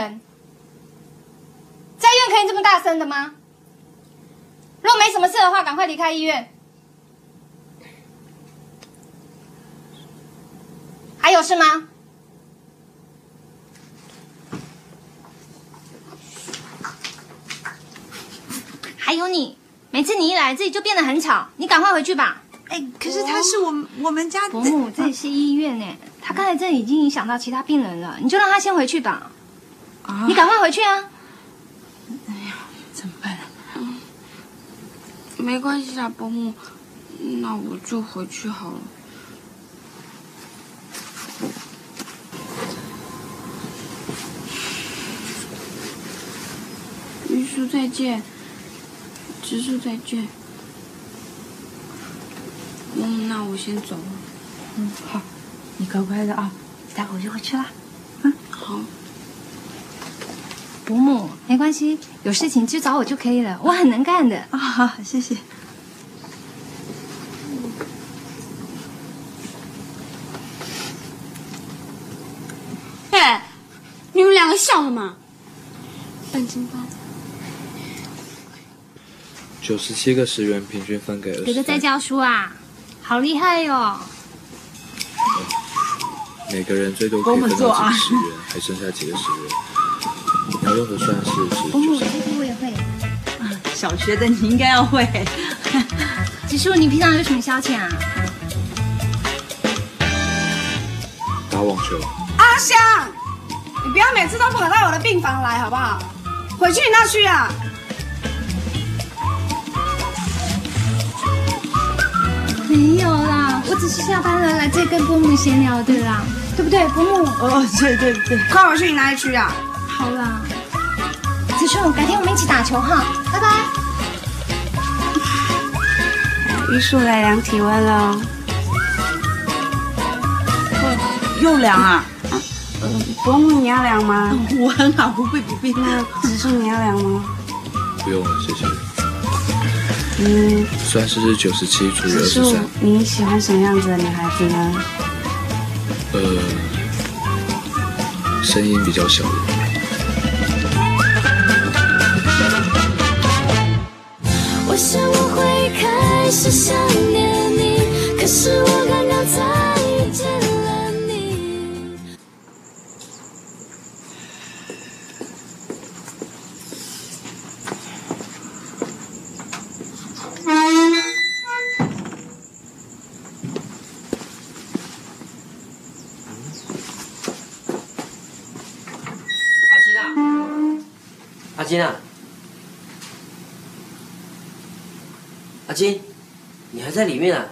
人。在医院可以这么大声的吗？如果没什么事的话，赶快离开医院。还有事吗？还有你，每次你一来，这里就变得很吵。你赶快回去吧。哎，可是他是我们我们家伯母，这里是医院呢，他刚才这里已经影响到其他病人了，你就让他先回去吧。啊你赶快回去啊！哎呀怎么办？没关系啦，伯母，那我就回去好了。玉叔再见，植树再见。嗯，那我先走了。嗯，好，你乖乖的啊，待会儿就回去啦。好，伯母，没关系，有事情就找我就可以了，我很能干的。啊，好，谢谢。哎，你们两个笑什么？半斤八。九十七个十元，平均分给二十。哥哥在教书啊，好厉害哟、每个人最多可以分到跟我们做啊几十元，还剩下几个十元。你用的算式是伯母，九十。这个我也会。小学的你应该要会。植树，你平常有什么消遣啊？打网球。阿香，你不要每次都跑到我的病房来，好不好？回去你那去啊！没有啦，我只是下班了来这跟伯母闲聊的啦，对不对，伯母？哦，对对对，快回去你那里去啊！好啦，植树，改天我们一起打球哈，拜拜。玉树来量体温了。又量啊！伯母，你要量吗？我很好，不必不必。那植树你要量吗？不用了，谢谢。嗯，算式是九十七除以二十三。，你喜欢什么样子的女孩子呢？呃，声音比较小的。是想念你，可是我刚刚才在里面啊？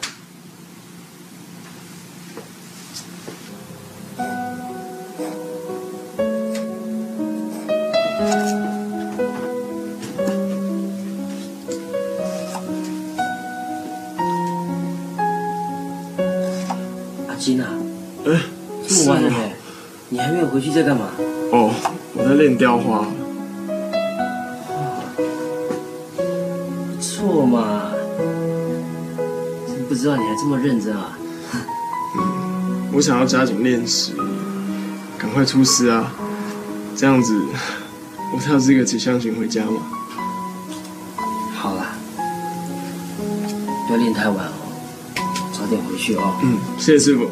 这么认真啊！我想要加紧练习，赶快出师啊！这样子，我才有资格骑象行回家嘛。好啦，不要练太晚哦，早点回去哦。嗯，谢谢师傅。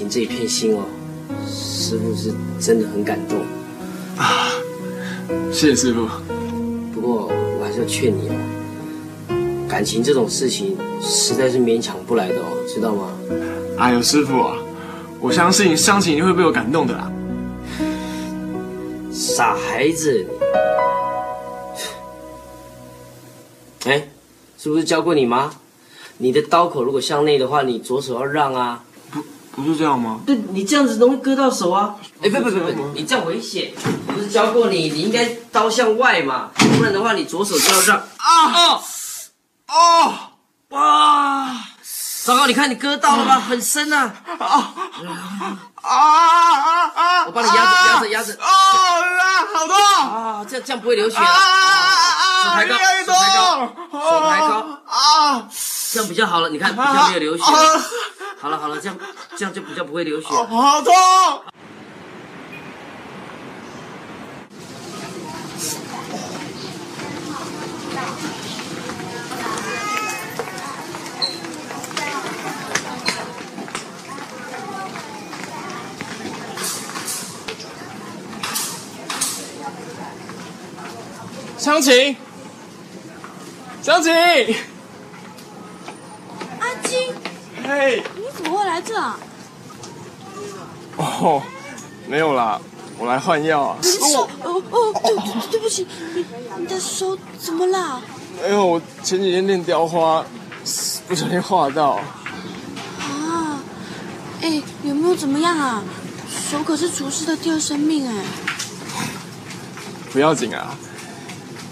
情这一片心哦，师傅是真的很感动。啊，谢谢师傅。不过我还是要劝你哦，感情这种事情实在是勉强不来的哦，知道吗？哎呦，师傅啊，我相信湘琴一定会被我感动的啦。傻孩子，哎，是不是教过你吗？你的刀口如果向内的话，你左手要让啊。不是这样吗？对，你这样子容易割到手啊。哎，不不不不，你这样危险。不是教过你，你应该刀向外嘛，不然的话你左手就要让。啊哦哦哇！糟糕，你看你割到了吧，很深啊。啊啊啊啊！我帮你压着压着压着。哦啊，好痛！啊，这样这样不会流血啊。啊手抬高，手抬高，手抬高啊，这样比较好了。你看，比较没有流血。好了好了，这样这样就比较不会流血。好痛！湘琴，湘琴，嘿，你怎么会来这啊？哦，没有啦，我来换药啊。手，哦哦，对对不起，你你的手怎么啦？没有，我前几天练雕花，不小心划到。啊，哎，有没有怎么样啊？手可是厨师的第二生命哎。不要紧啊，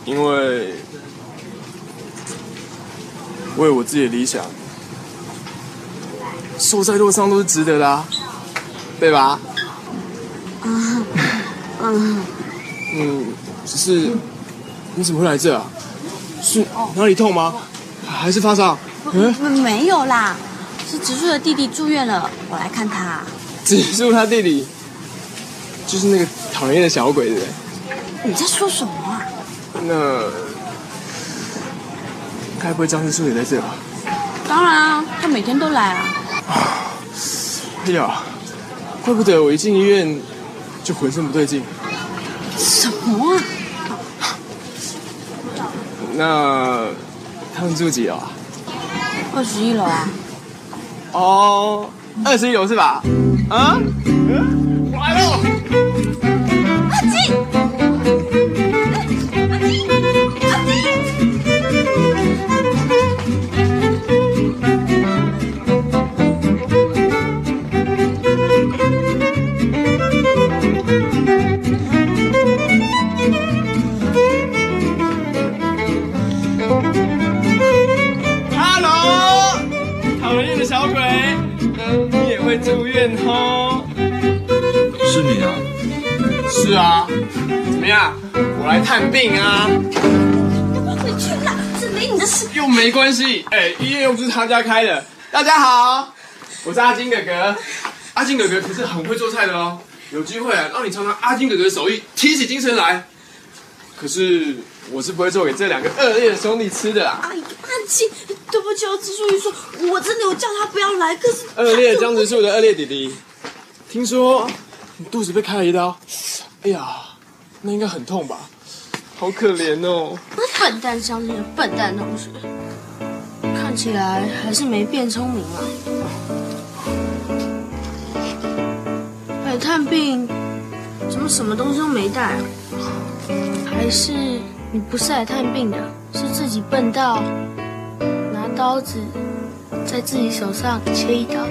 因为为我自己的理想，受再多伤都是值得的、啊，对吧？嗯嗯，嗯，只是你怎么会来这啊？是哪里痛吗？还是发烧？嗯，没有啦，是植树的弟弟住院了，我来看他。植树他弟弟就是那个讨人厌的小鬼，对不对？你在说什么啊？那该不会张师叔也在这吧？当然啊，他每天都来啊。哎呀，怪不得我一进医院就浑身不对劲。什么啊？那他们住几楼啊？二十一楼啊。哦，二十一楼是吧？啊？嗯，我来了。探病啊。回去啦，这没你的事。又没关系，哎、医院又不是他家开的。大家好，我是阿金哥哥。阿金哥哥可是很会做菜的哦，有机会啊，让你尝尝阿金哥哥的手艺，提起精神来。可是我是不会做给这两个恶劣的兄弟吃的啊。哎呀，阿金，对不起，我植树一说，我真的有叫他不要来，可是恶劣江直树的恶劣弟弟，听说你肚子被开了一刀，哎呀，那应该很痛吧？好可怜哦。笨蛋相亲的笨蛋同学，看起来还是没变聪明啊。来探病，怎么什么东西都没带？还是你不是来探病的，是自己笨到拿刀子在自己手上切一刀？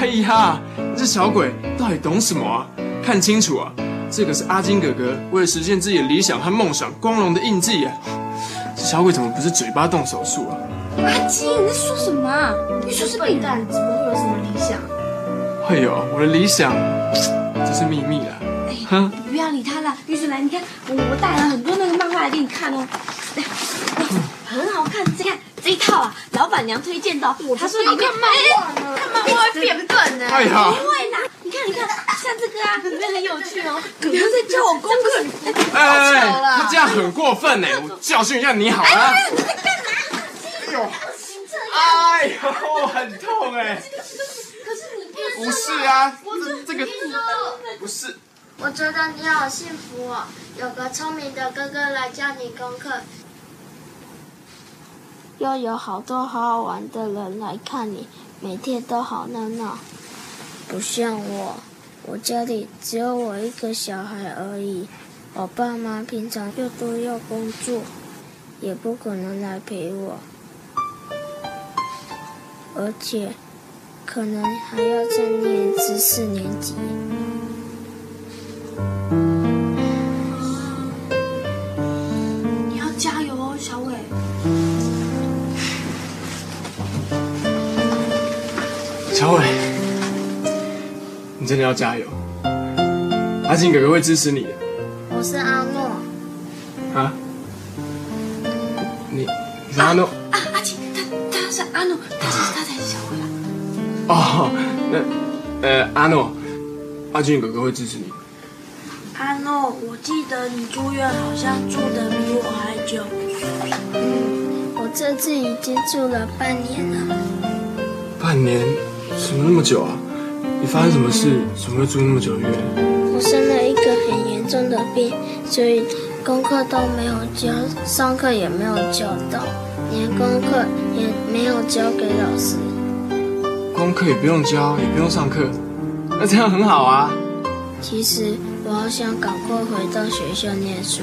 哎呀，这小鬼到底懂什么啊？看清楚啊！这个是阿金哥哥为了实现自己的理想和梦想光荣的印记啊！这小鬼怎么不是嘴巴动手术啊？阿金，你在说什么啊？你说是笨蛋，怎么会有什么理想？会有我的理想，这是秘密啦。哼，你不要理他了，玉水来，你看我我带了很多那个漫画来给你看哦，来很好看，再看这一套啊，老板娘推荐的哦，她说里面漫画呢，看漫画会变笨呢，哎呀不会啦，你看你看，像这个啊，里面很有趣哦，哥哥在教我功课，哎哎哎，好了他这样很过分呢！我教训一下你好了。你在干嘛？哎呦，哎呦，很痛哎！可是你不是啊，这这个不是。我觉得你好幸福哦，有个聪明的哥哥来教你功课，又有好多好好玩的人来看你，每天都好热闹。不像我，我家里只有我一个小孩而已，我爸妈平常又都要工作，也不可能来陪我，而且可能还要再念至四年级。你要加油哦，小伟。小伟，你真的要加油，阿信哥哥会支持你的我是阿诺，啊！你你是阿诺啊，阿金，他他是阿诺，他是他才是小伟啊。哦，那呃阿诺，阿金哥哥会支持你。阿诺，我记得你住院好像住的比我还久。嗯，我这次已经住了半年了。半年？怎么那么久啊？你发生什么事？怎么会住那么久的院？我生了一个很严重的病，所以功课都没有交，上课也没有教到，连功课也没有交给老师。功课也不用交，也不用上课，那这样很好啊。其实我好想赶快回到学校念书。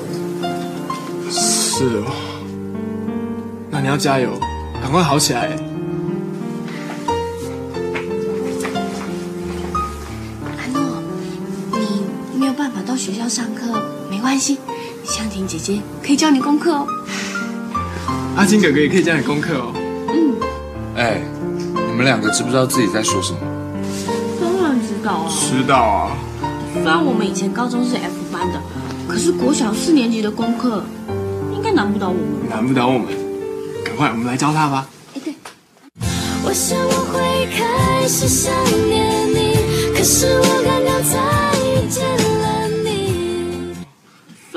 是哦，那你要加油，赶快好起来。没关系，香婷姐姐可以教你功课哦。阿金哥哥也可以教你功课哦。嗯，哎，你们两个知不知道自己在说什么？当然知道啊。知道啊。虽然我们以前高中是 F 班的，可是国小四年级的功课应该难不倒我们。难不倒我们，赶快我们来教他吧。哎，对。我想我会开始想念你，可是我刚刚才遇见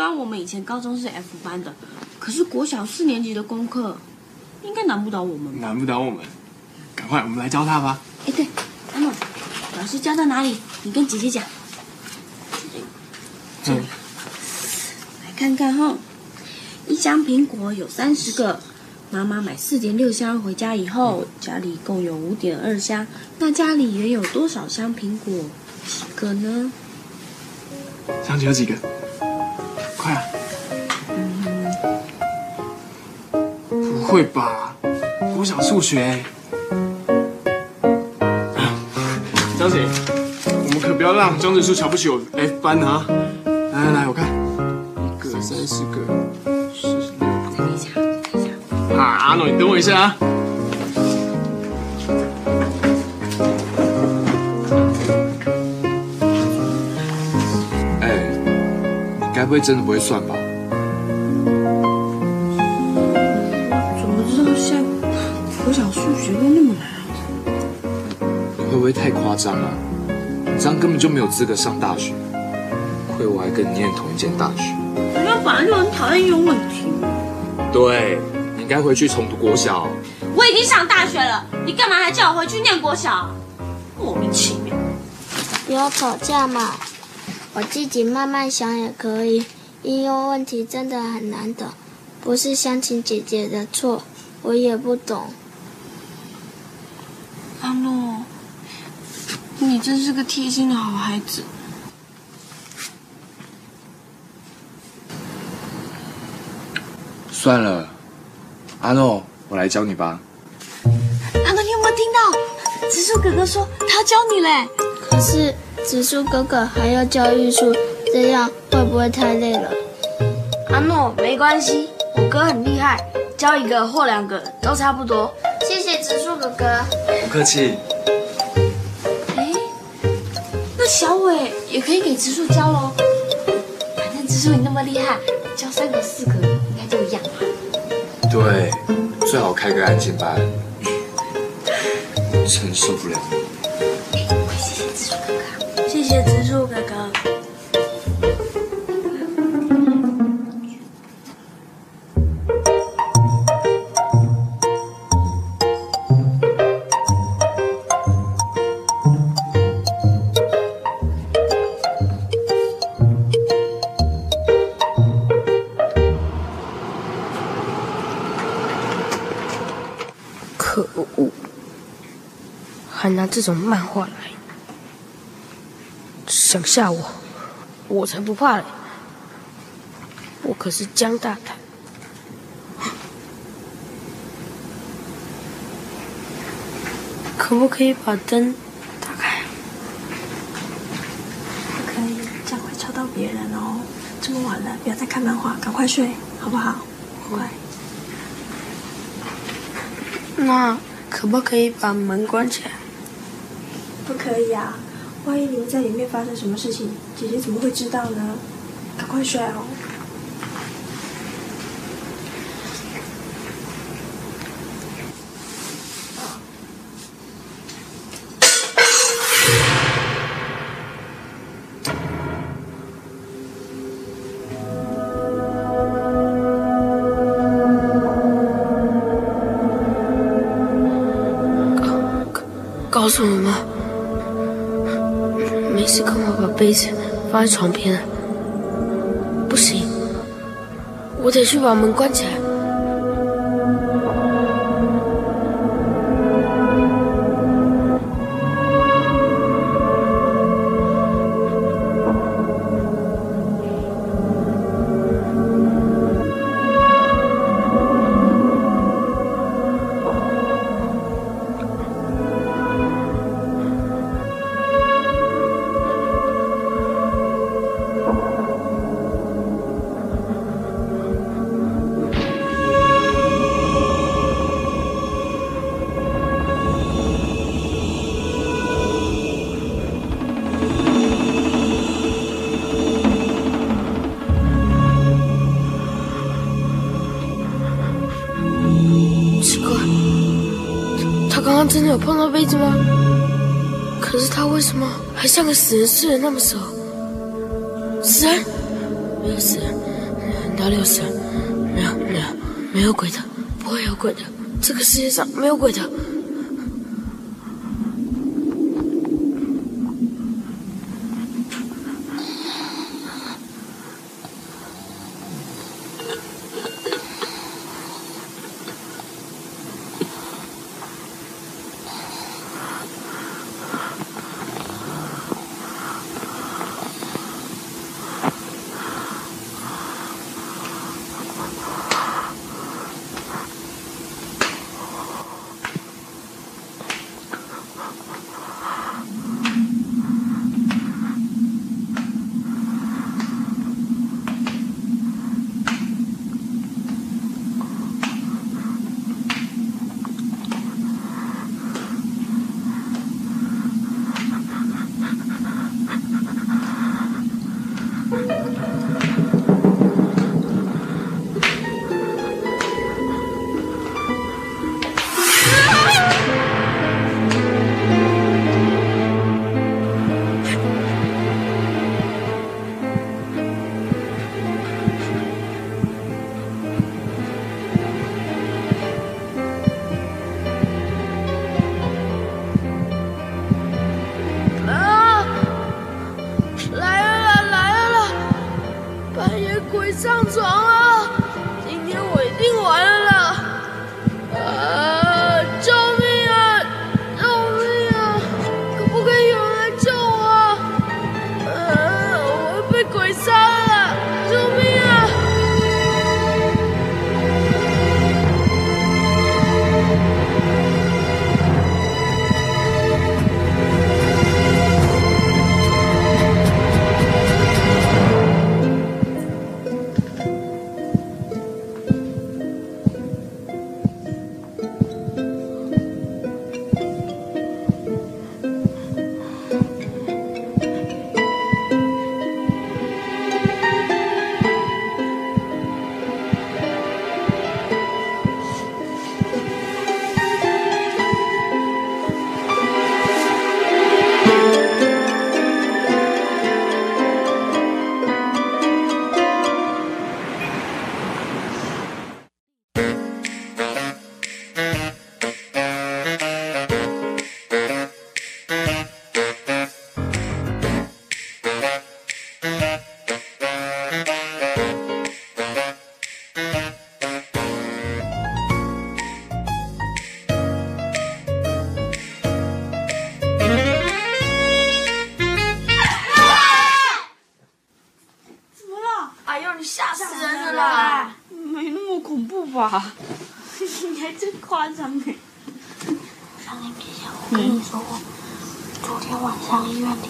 然我们以前高中是 F 班的，可是国小四年级的功课应该难不倒我们。难不倒我们，赶快我们来教他吧。哎，对，阿诺，老师教到哪里？你跟姐姐讲。这里，来看看哈，一箱苹果有三十个，妈妈买四点六箱回家以后，家里共有五点二箱，那家里也有多少箱苹果？几个呢？箱子有几个？会吧？我想数学。张姐，我们可不要让江子树瞧不起我 F 班啊！来来来，我看，一个三四个，十六个。等一下，等一下。啊，阿诺，你等我一下啊！哎，你该不会真的不会算吧？会太夸张啊？你这样根本就没有资格上大学，亏我还跟你念同一间大学。人家本来就很讨厌有问题。对，你应该回去重读国小。我已经上大学了，你干嘛还叫我回去念国小？莫名其妙。不要吵架嘛，我自己慢慢想也可以。应用问题真的很难懂，不是香琴姐姐的错，我也不懂。阿诺，你真是个贴心的好孩子。算了，阿诺，我来教你吧。阿诺，你有没有听到？植树哥哥说他要教你嘞。可是植树哥哥还要教玉树，这样会不会太累了？阿诺，没关系，我哥很厉害，教一个或两个都差不多。谢谢植树哥哥。不客气。也可以给植树教喽。反正植树你那么厉害，教三个四个应该都一样吧。对，最好开个安静班。真受不了你。谢谢植树哥哥。谢谢植树哥哥。这种漫画来想吓我，我才不怕嘞！我可是江大胆。可不可以把灯打开？不可以，这样会吵到别人哦。这么晚了，不要再看漫画，赶快睡，好不好？乖。那可不可以把门关起来？可以啊！万一你们在里面发生什么事情，姐姐怎么会知道呢？赶快睡哦。告诉我们，杯子放在床边？不行，我得去把门关起来。可是他为什么还像个死人似的那么熟？死人？没有死人，哪里有死人？没有，没有，没有鬼的，不会有鬼的，这个世界上没有鬼的。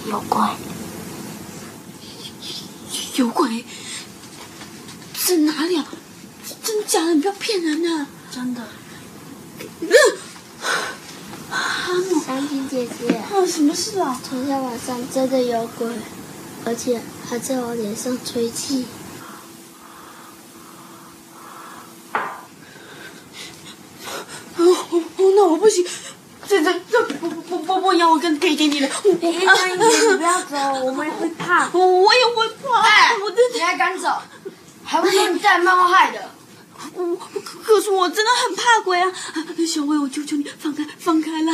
有鬼。有鬼？在哪里啊？真假的？你不要骗人啊！真的。哈姆，三平姐姐，啊，什么事啊？昨天晚上真的有鬼，而且还在我脸上吹气。哦哦，那我不行，这这这不不不不要我跟陪弟弟的。三平姐，你不要走，我们会怕。我我也会怕。哎，我的你还敢走？还不说你带猫害的？我可可是我真的很怕鬼啊！小薇，我求求你放开放开啦！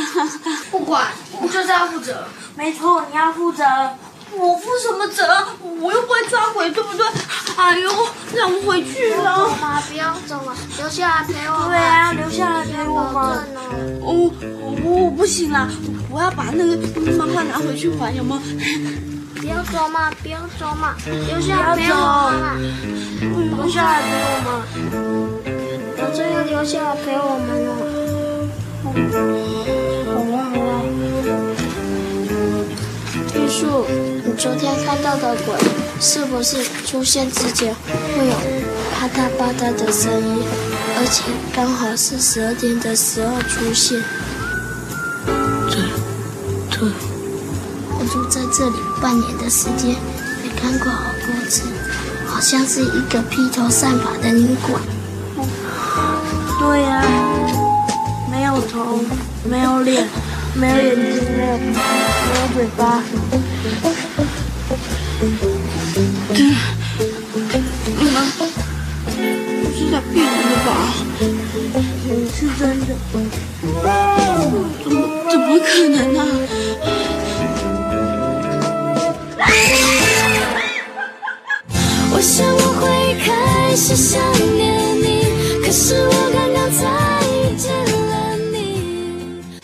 不管，你就是要负责。没错，你要负责。我负什么责？我又不会抓鬼，对不对？哎呦，让我回去了。走吧，不要走了，留下来陪我。对啊，留下来陪我嘛。哦，我不行啦，我要把那个漫画拿回去还，有吗？走嘛，不要走嘛，留下来陪我嘛。留下来陪我们。我真要留下来陪我们了。好了好了。玉树，你昨天看到的鬼，是不是出现之前会有啪嗒啪嗒的声音，而且刚好是十二点的时候出现？对，对。这里半年的时间，也看过好多次，好像是一个披头散发的女鬼。对呀、没有头，没有脸，没有眼睛，没有没有嘴巴。你们不是在骗人的吧？是真的。怎么怎么可能啊？我想我会开始想念你，可是我刚刚才遇见了你。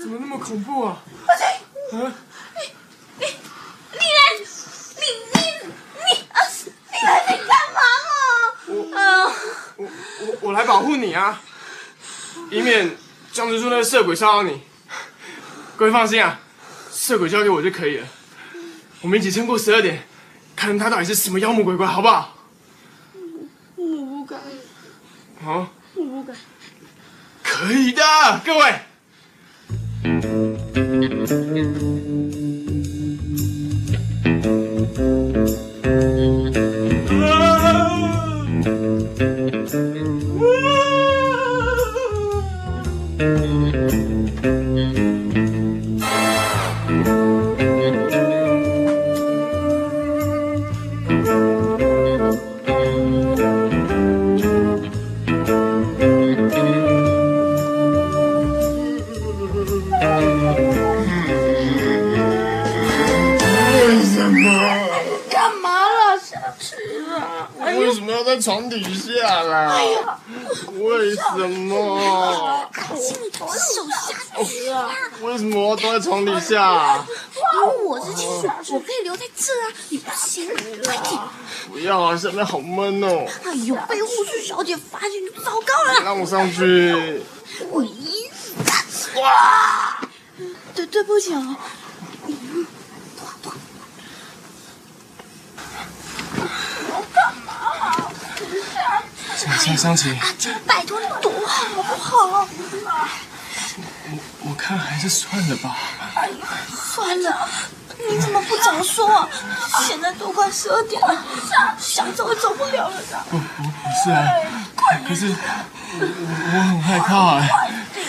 怎么那么恐怖啊？啊？你来，你你你啊！你来你干嘛啊？啊！我我我来保护你啊，以免江直树那个色鬼骚扰你。各位放心啊，色鬼交给我就可以了。我们一起撑过十二点，看他到底是什么妖魔鬼怪，好不好？我不敢，啊，我不敢。可以的，各位。在床底下啦？哎呀，为什么？心里头手下去啊！为什么我要躲在床底下？因为我是亲属，我可以留在这啊！你不行，快点！不要啊，下面好闷哦。哎呦，被护士小姐发现就糟糕了。让我上去。我一死！哇！对对不起啊。香香琪，阿金，拜托你躲好不好？我我看还是算了吧。哎呀，算了，你怎么不早说啊？现在都快十二点了，想走也走不了了的。不不不是啊，可是我我我很害怕哎。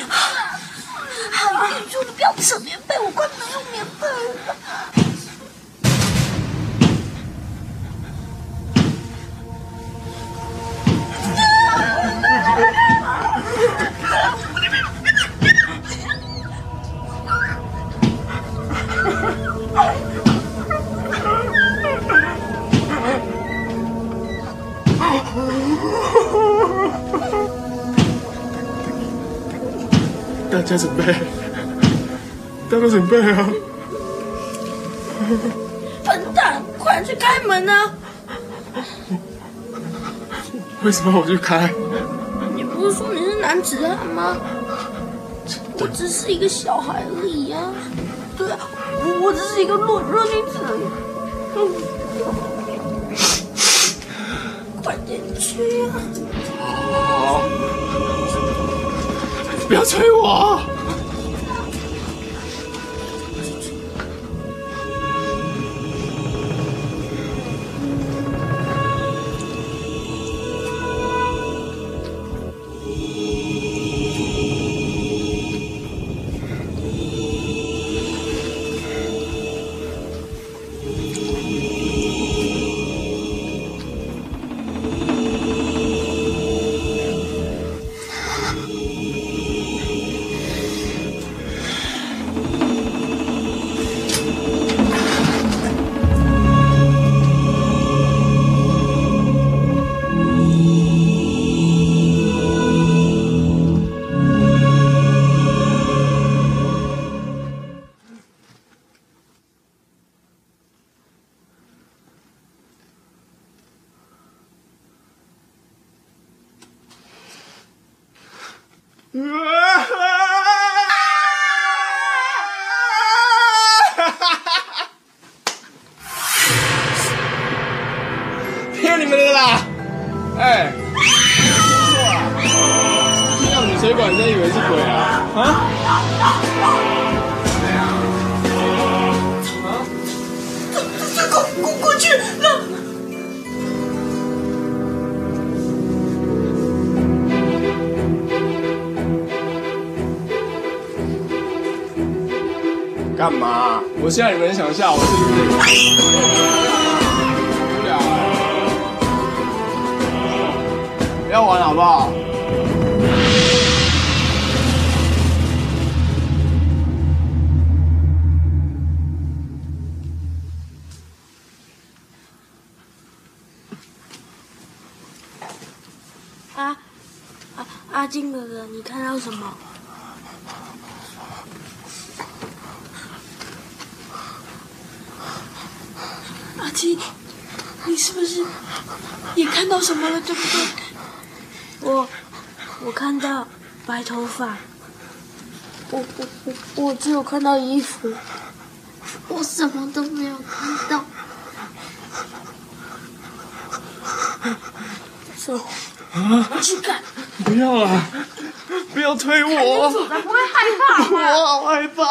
好，你说你不要扯棉被，我快没有棉大家准备，大家准备啊！笨蛋，快去开门啊！为什么我去开？你不是说你是男子汉吗？我只是一个小孩而已啊。对啊，我我只是一个弱弱女子嗯。快点去啊！好，不要催我。干嘛？我现在你们想吓我是不是？无聊哎！不要玩了好不好？啊啊阿金哥哥，你看到什么？你是不是也看到什么了？对不对？我我看到白头发，我我我我只有看到衣服，我什么都没有看到。走，啊！去看。不要啊！不要推我！走的不会害怕？我好害怕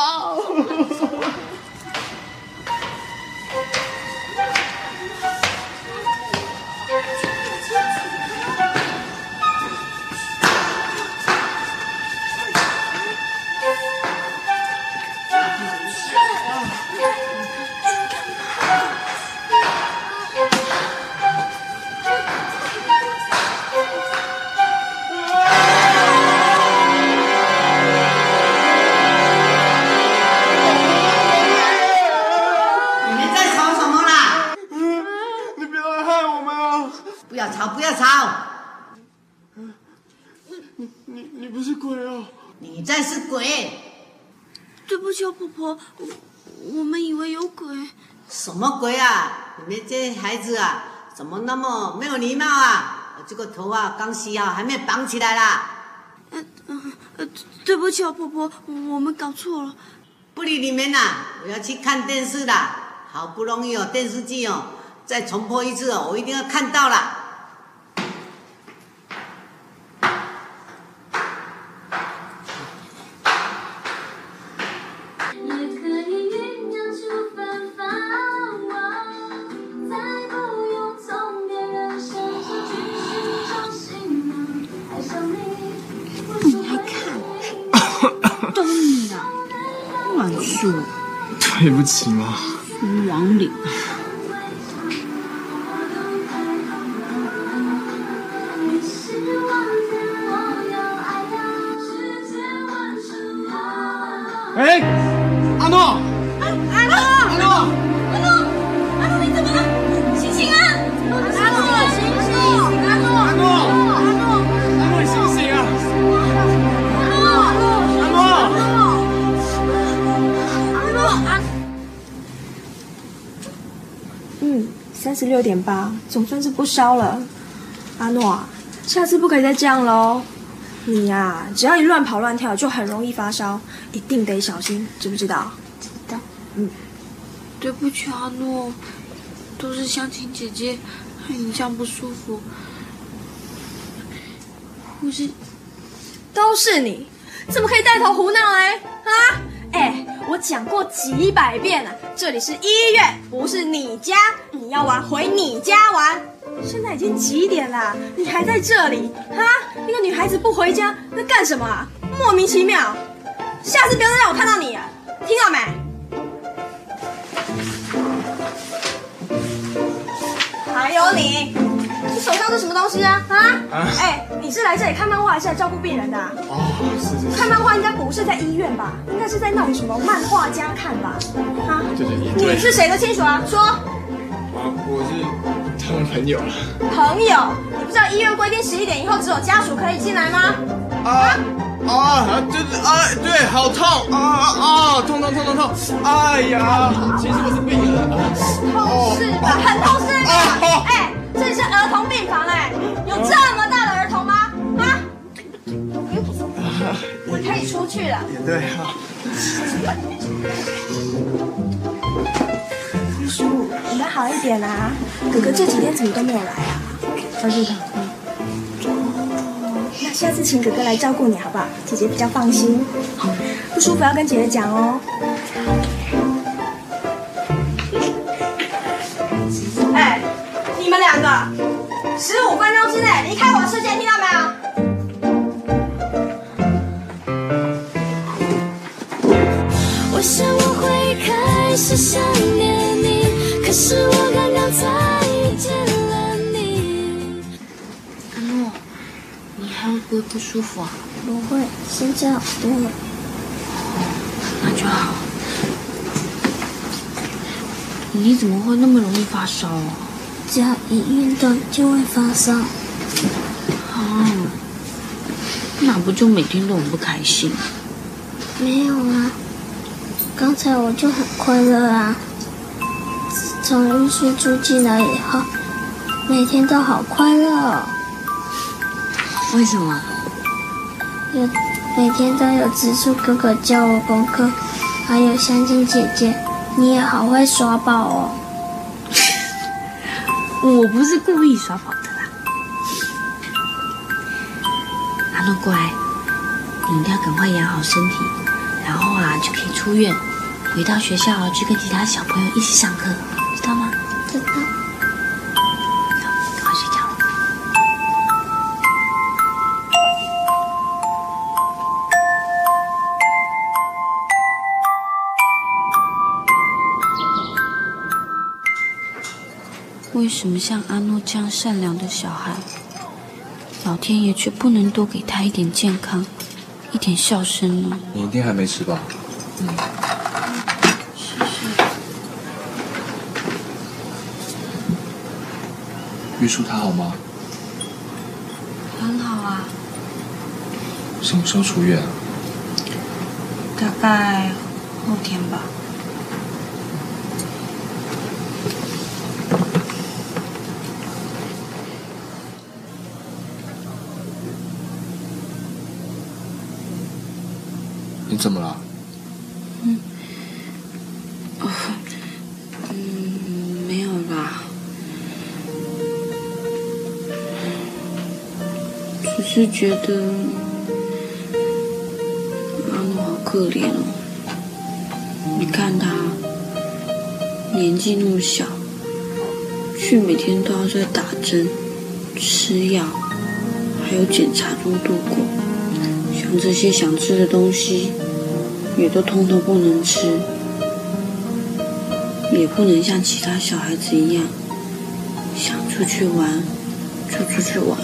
我我们以为有鬼。什么鬼啊？你们这些孩子啊，怎么那么没有礼貌啊？我这个头啊刚洗好，还没绑起来啦！呃呃呃，对不起啊，婆婆，我们搞错了。不理你们啦，我要去看电视啦。好不容易哦电视剧哦，再重播一次哦，我一定要看到啦。对不起嘛。苏王岭。六点八，总算是不烧了。阿诺啊，下次不可以再这样喽。你呀、只要一乱跑乱跳，就很容易发烧，一定得小心，知不知道？知道。嗯，对不起，阿诺，都是香琴姐姐害你这样不舒服。护士，都是你，怎么可以带头胡闹哎？啊！哎，我讲过几百遍了，这里是医院，不是你家。你要玩回你家玩。现在已经几点了，你还在这里？啊！一个女孩子不回家，那干什么？莫名其妙。下次不要再让我看到你啊，听到没？还有你，你手上是什么东西啊？啊？啊哎，你是来这里看漫画还是来照顾病人的啊、哦，是是是，看漫画应该不是在医院吧？应该是在那种什么漫画家看吧？啊？对对对，你是谁的亲属啊？说，啊，我是他们朋友了。朋友，你不知道医院规定十一点以后只有家属可以进来吗？啊啊，对对啊，对，好痛啊啊啊，痛痛痛痛痛！哎呀，其实我是病人啊。痛是吧？很痛是吧？哎，这里是儿童病房哎，有这么大的儿童吗？啊？我可以出去了。也对啊。玉叔，你们好一点啊！哥哥这几天怎么都没有来啊？那下次请哥哥来照顾你好不好？姐姐比较放心。不舒服要跟姐姐讲哦。们两个，十五分钟之内离开我的视线，听到没有？我想我会开始想念你，可是我刚刚才遇见了你。阿诺，你还会不会不舒服啊？不会，现在好多了。那就好。你怎么会那么容易发烧啊？只要一运动就会发烧。哦，那不就每天都很不开心？没有啊，刚才我就很快乐啊。自从玉树住进来以后，每天都好快乐哦。为什么？有每天都有植树哥哥教我功课，还有香精姐姐，你也好会耍宝哦。我不是故意耍宝的啦。阿诺乖，你一定要赶快养好身体，然后啊就可以出院，回到学校去跟其他小朋友一起上课，什么像阿诺这样善良的小孩，老天爷却不能多给他一点健康，一点笑声呢？你一定还没吃吧？嗯。玉树他好吗？很好啊，什么时候出院啊？大概后天吧。怎么了？嗯，哦，嗯，没有啦，只是觉得阿诺好可怜哦。你看他年纪那么小，却每天都要在打针、吃药，还有检查中度过。像这些想吃的东西，也都通通不能吃，也不能像其他小孩子一样，想出去玩就出去玩。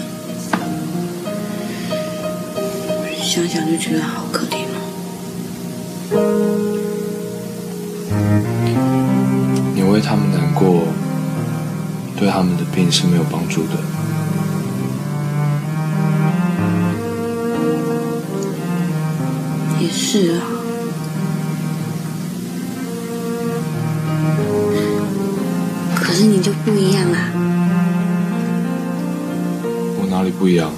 想想就觉得好可怜哦。你为他们难过，对他们的病是没有帮助的。也是啊。不一样？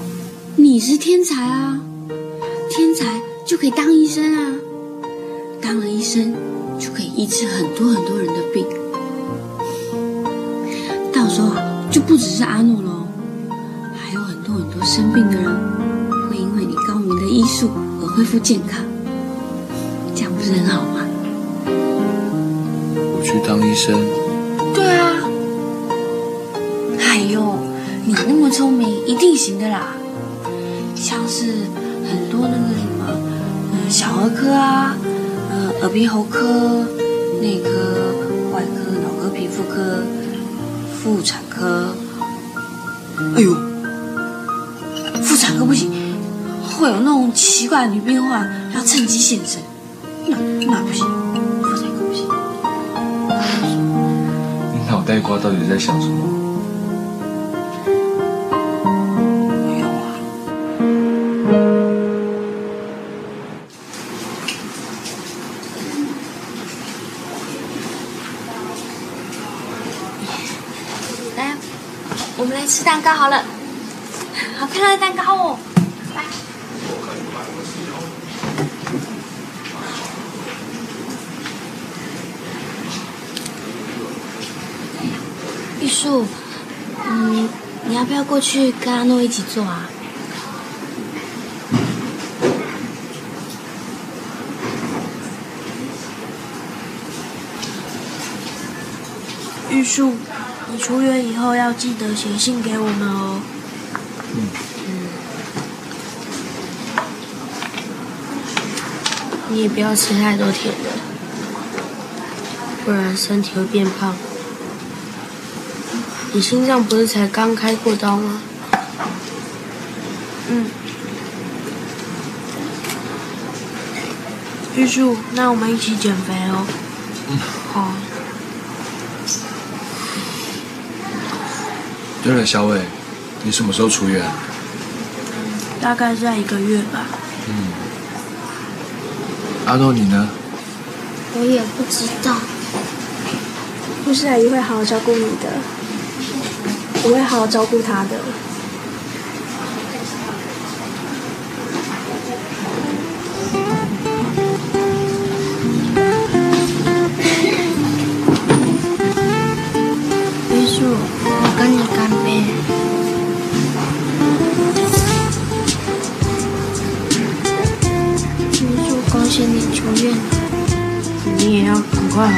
你是天才啊，天才就可以当医生啊，当了医生就可以医治很多很多人的病。到时候啊，就不只是阿诺喽，还有很多很多生病的人会因为你高明的医术而恢复健康，这样不是很好吗？我去当医生，聪明，一定行的啦。像是很多那个什么，呃，小儿科啊，呃，耳鼻喉科、内科、外科、脑科、皮肤科、妇产科。哎呦，妇产科不行，会有那种奇怪的女病患要趁机现身，那那不行，妇产科不行。你脑袋瓜到底在想什么？蛋糕好了，好看的蛋糕哦。来，玉树，嗯，你要不要过去跟阿诺一起做啊？玉树，你出院以后要记得写信给我们哦。嗯你也不要吃太多甜的，不然身体会变胖。你心脏不是才刚开过刀吗？嗯。玉树，那我们一起减肥哦。嗯好。对了，小伟，你什么时候出院？大概在一个月吧。嗯。阿诺，你呢？我也不知道。护士阿姨会好好照顾你的，我会好好照顾她的。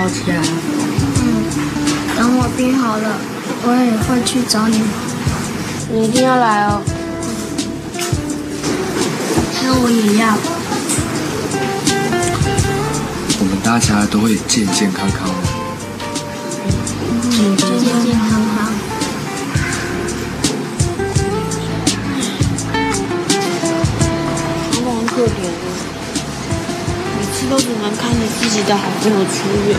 好起来。嗯，等我病好了，我也会去找你。你一定要来哦。那我也要。我们大家都会健健康康看着自己的好朋友出院，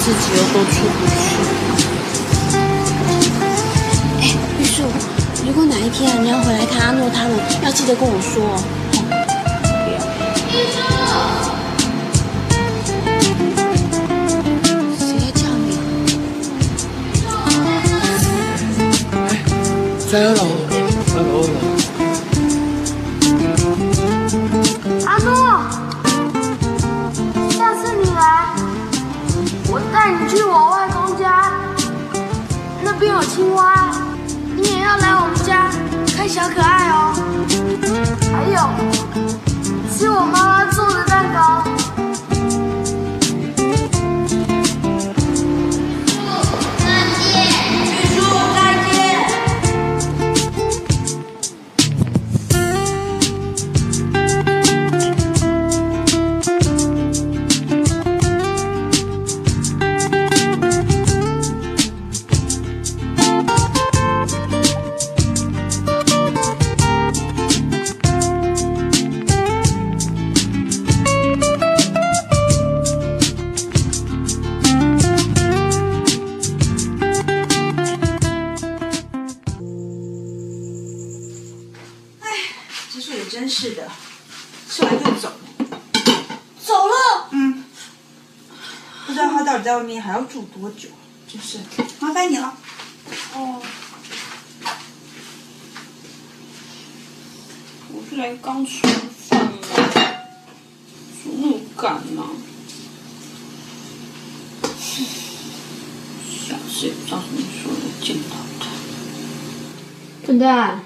自己又都出不去。哎，玉树，如果哪一天啊你要回来看阿诺他们，要记得跟我说哦。谁在叫你？在二楼，是的，吃完就走，走了。嗯，不知道他到底在外面还要住多久。就是，麻烦你了。哦。我是来刚吃完饭嘛，怎么那么赶呢、下次也不知道什么时候能见到他。笨蛋，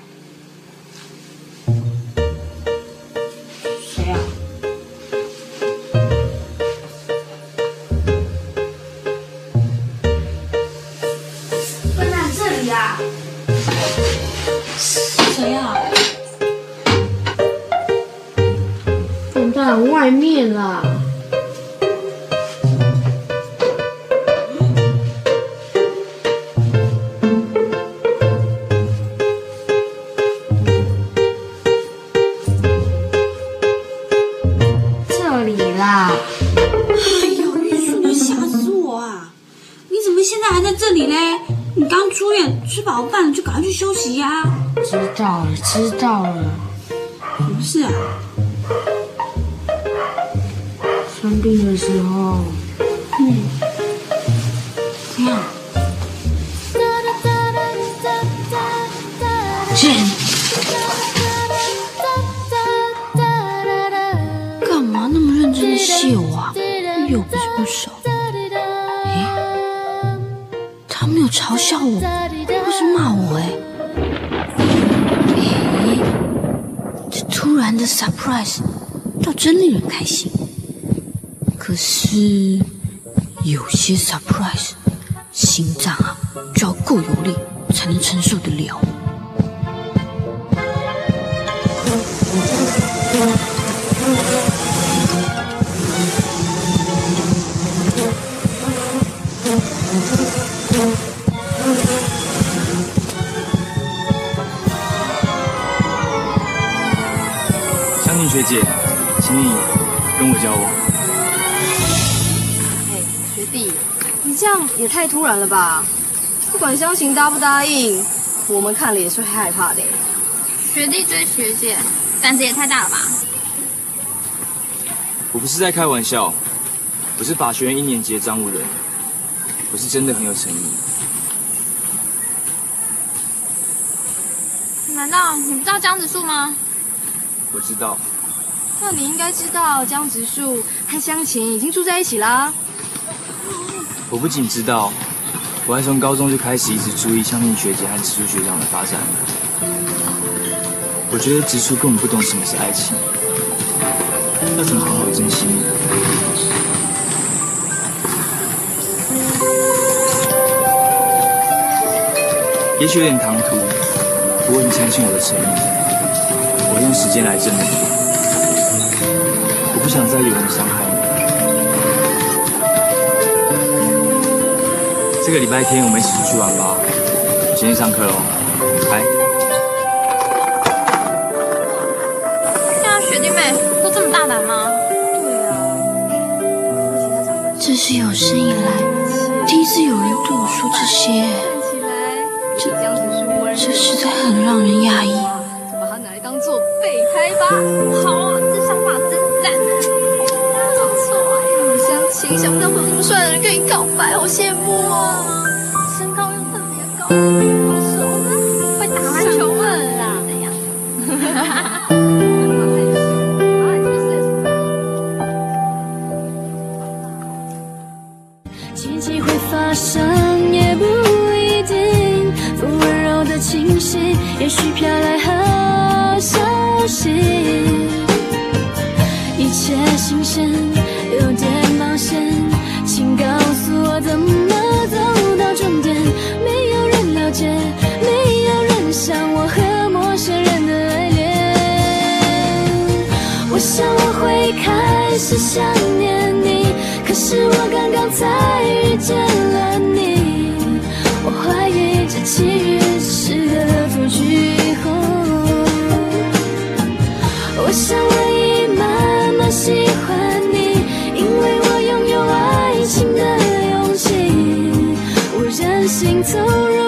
时候，嗯，干嘛那么认真的谢我啊？又不是不熟。诶，他没有嘲笑我，或是骂我哎。诶，这突然的 surprise 倒真令人开心。可是有些 surprise，心脏啊就要够有力才能承受得了。香婷学姐，请你跟我交往。这样也太突然了吧？不管湘琴答不答应，我们看了也是会害怕的。学弟追学姐，胆子也太大了吧？我不是在开玩笑，我是法学院一年级的张无人，我是真的很有诚意。难道你不知道江直树吗？我知道，那你应该知道江直树和湘琴已经住在一起啦。我不仅知道，我还从高中就开始一直注意香婷学姐和直树学长的发展。我觉得直树根本不懂什么是爱情，要怎么好好珍惜？也许有点唐突，不过你相信我的诚意，我会用时间来证明。我不想再有人伤害这个礼拜天我们一起出去玩吧。先去上课喽，来。现在学弟妹都这么大胆吗？这是有生以来第一次有人对我说这些，这这实在很让人讶异。就把它拿来当做备胎吧。好，这想法真赞。不错哎，湘琴，想不到会有这么帅的人跟你告白，好羡慕哦。身高又特别高，好熟呢，会打篮球吗？啦，怎样？奇迹会发生也不一定，不温柔的清晰，也许飘来好消息。一切新鲜，有点是想念你，可是我刚刚才遇见了你。我怀疑这奇遇是个恶作剧，我想我已慢慢喜欢你，因为我拥有爱情的勇气，我任性投入